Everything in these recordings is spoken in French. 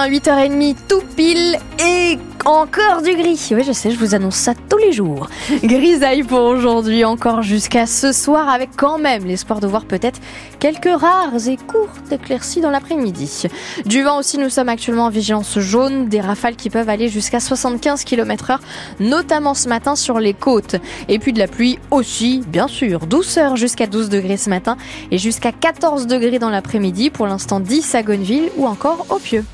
matin, 8h30, tout pile et encore du gris. Oui, je sais, je vous annonce ça tous les jours. Grisaille pour aujourd'hui, encore jusqu'à ce soir, avec quand même l'espoir de voir peut-être quelques rares et courtes éclaircies dans l'après-midi. Du vent aussi, nous sommes actuellement en vigilance jaune, des rafales qui peuvent aller jusqu'à 75 km heure, notamment ce matin sur les côtes. Et puis de la pluie aussi, bien sûr. Douceur jusqu'à 12 degrés ce matin et jusqu'à 14 degrés dans l'après-midi. Pour l'instant, 10 à Gonneville ou encore au Pieux.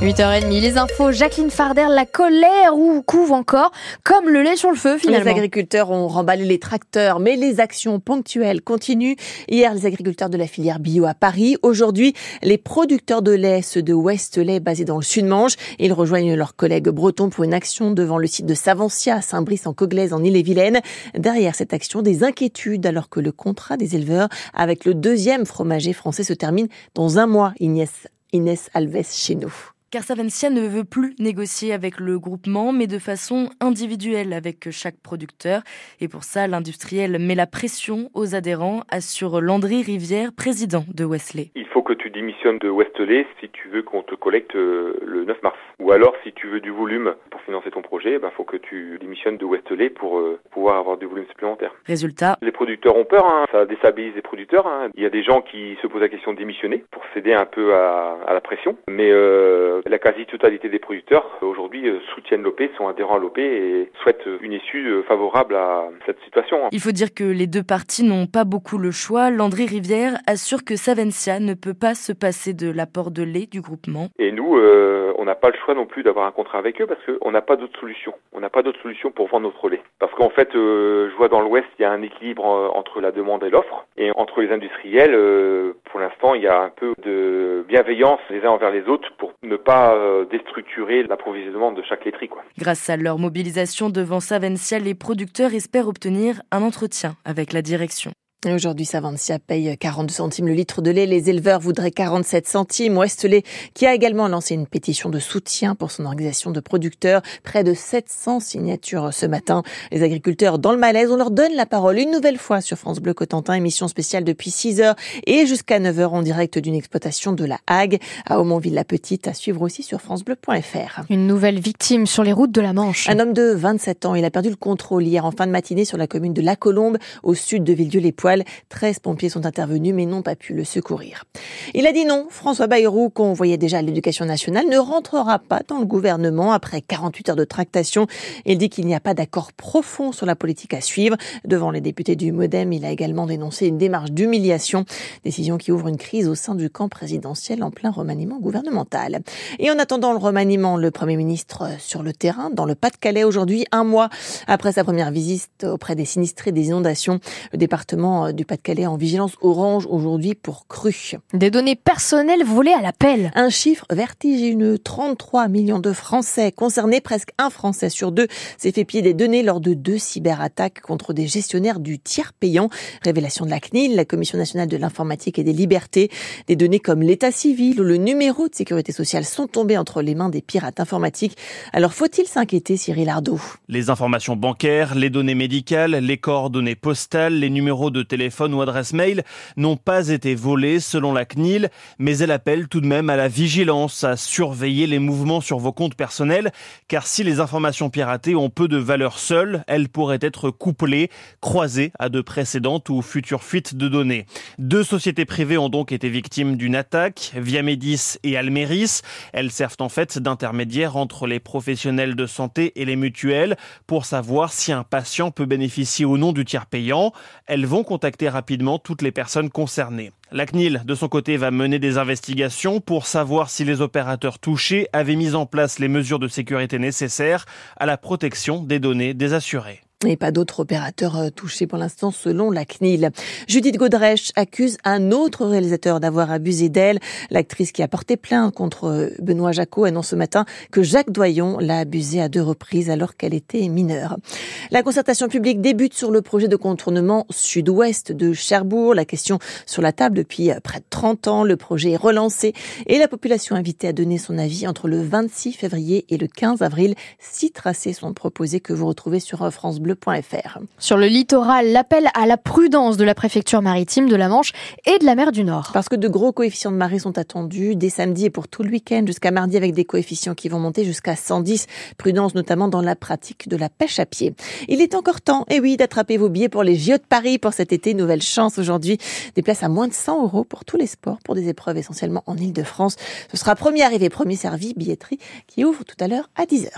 8h30, les infos, Jacqueline Farder, la colère ou couve encore, comme le lait sur le feu finalement. Les agriculteurs ont remballé les tracteurs, mais les actions ponctuelles continuent. Hier, les agriculteurs de la filière bio à Paris. Aujourd'hui, les producteurs de lait, ceux de Westlait, basés dans le Sud-Manche. Ils rejoignent leurs collègues bretons pour une action devant le site de Savancia à Saint-Brice en Coglaise en Ille-et-Vilaine. Derrière cette action, des inquiétudes alors que le contrat des éleveurs avec le deuxième fromager français se termine dans un mois. Inès, Inès Alves chez nous car Savencia ne veut plus négocier avec le groupement, mais de façon individuelle avec chaque producteur. Et pour ça, l'industriel met la pression aux adhérents, assure Landry Rivière, président de Wesley. Il faut que tu démissionnes de Westley si tu veux qu'on te collecte euh, le 9 mars. Ou alors, si tu veux du volume pour financer ton projet, il ben, faut que tu démissionnes de Westley pour euh, pouvoir avoir du volume supplémentaire. Résultat Les producteurs ont peur, hein. ça déstabilise les producteurs. Hein. Il y a des gens qui se posent la question de démissionner pour céder un peu à, à la pression. Mais euh, la quasi-totalité des producteurs aujourd'hui euh, soutiennent l'OP, sont adhérents à l'OP et souhaitent une issue euh, favorable à cette situation. Il faut dire que les deux parties n'ont pas beaucoup le choix. Landry Rivière assure que Savencia ne peut pas se passer de l'apport de lait du groupement. Et nous, euh, on n'a pas le choix non plus d'avoir un contrat avec eux parce qu'on n'a pas d'autre solution. On n'a pas d'autre solution pour vendre notre lait. Parce qu'en fait, je vois dans l'Ouest, il y a un équilibre entre la demande et l'offre. Et entre les industriels, pour l'instant, il y a un peu de bienveillance les uns envers les autres pour ne pas déstructurer l'approvisionnement de chaque laiterie. Grâce à leur mobilisation devant Savencia, les producteurs espèrent obtenir un entretien avec la direction. Aujourd'hui, Savantia paye 42 centimes le litre de lait. Les éleveurs voudraient 47 centimes. Westley, qui a également lancé une pétition de soutien pour son organisation de producteurs. Près de 700 signatures ce matin. Les agriculteurs dans le malaise, on leur donne la parole une nouvelle fois sur France Bleu Cotentin. Émission spéciale depuis 6 heures et jusqu'à 9 heures en direct d'une exploitation de la Hague à Aumonville-la-Petite. À suivre aussi sur francebleu.fr. Une nouvelle victime sur les routes de la Manche. Un homme de 27 ans. Il a perdu le contrôle hier en fin de matinée sur la commune de La Colombe au sud de Villedieu-les-Poix. 13 pompiers sont intervenus mais n'ont pas pu le secourir. Il a dit non. François Bayrou, qu'on voyait déjà à l'éducation nationale, ne rentrera pas dans le gouvernement après 48 heures de tractation. Il dit qu'il n'y a pas d'accord profond sur la politique à suivre. Devant les députés du Modem, il a également dénoncé une démarche d'humiliation, décision qui ouvre une crise au sein du camp présidentiel en plein remaniement gouvernemental. Et en attendant le remaniement, le Premier ministre sur le terrain, dans le Pas-de-Calais aujourd'hui, un mois après sa première visite auprès des sinistrés des inondations, le département euh, du Pas-de-Calais en vigilance orange aujourd'hui pour cru. Des données personnelles volées à l'appel. Un chiffre vertigineux. 33 millions de Français concernés, presque un Français sur deux s'est fait pied des données lors de deux cyberattaques contre des gestionnaires du tiers payant. Révélation de la CNIL, la Commission nationale de l'informatique et des libertés. Des données comme l'état civil ou le numéro de sécurité sociale sont tombées entre les mains des pirates informatiques. Alors faut-il s'inquiéter, Cyril Ardo? Les informations bancaires, les données médicales, les coordonnées postales, les numéros de téléphone ou adresse mail n'ont pas été volées selon la CNIL, mais elle appelle tout de même à la vigilance, à surveiller les mouvements sur vos comptes personnels, car si les informations piratées ont peu de valeur seule, elles pourraient être couplées, croisées à de précédentes ou futures fuites de données. Deux sociétés privées ont donc été victimes d'une attaque, Viamedis et Almeris. Elles servent en fait d'intermédiaires entre les professionnels de santé et les mutuelles pour savoir si un patient peut bénéficier ou non du tiers payant. Elles vont contacter rapidement toutes les personnes concernées. La CNIL, de son côté, va mener des investigations pour savoir si les opérateurs touchés avaient mis en place les mesures de sécurité nécessaires à la protection des données des assurés. Et pas d'autres opérateurs euh, touchés pour l'instant selon la CNIL. Judith Godrèche accuse un autre réalisateur d'avoir abusé d'elle. L'actrice qui a porté plainte contre euh, Benoît Jacot annonce ce matin que Jacques Doyon l'a abusée à deux reprises alors qu'elle était mineure. La concertation publique débute sur le projet de contournement sud-ouest de Cherbourg. La question sur la table depuis euh, près de 30 ans. Le projet est relancé et la population invitée à donner son avis entre le 26 février et le 15 avril. Six tracés sont proposés que vous retrouvez sur France Bleu francebleu.fr. Sur le littoral, l'appel à la prudence de la préfecture maritime de la Manche et de la mer du Nord. Parce que de gros coefficients de marée sont attendus dès samedi et pour tout le week-end jusqu'à mardi avec des coefficients qui vont monter jusqu'à 110. Prudence notamment dans la pratique de la pêche à pied. Il est encore temps, et eh oui, d'attraper vos billets pour les JO de Paris pour cet été. Nouvelle chance aujourd'hui. Des places à moins de 100 euros pour tous les sports, pour des épreuves essentiellement en Ile-de-France. Ce sera premier arrivé, premier servi, billetterie qui ouvre tout à l'heure à 10h.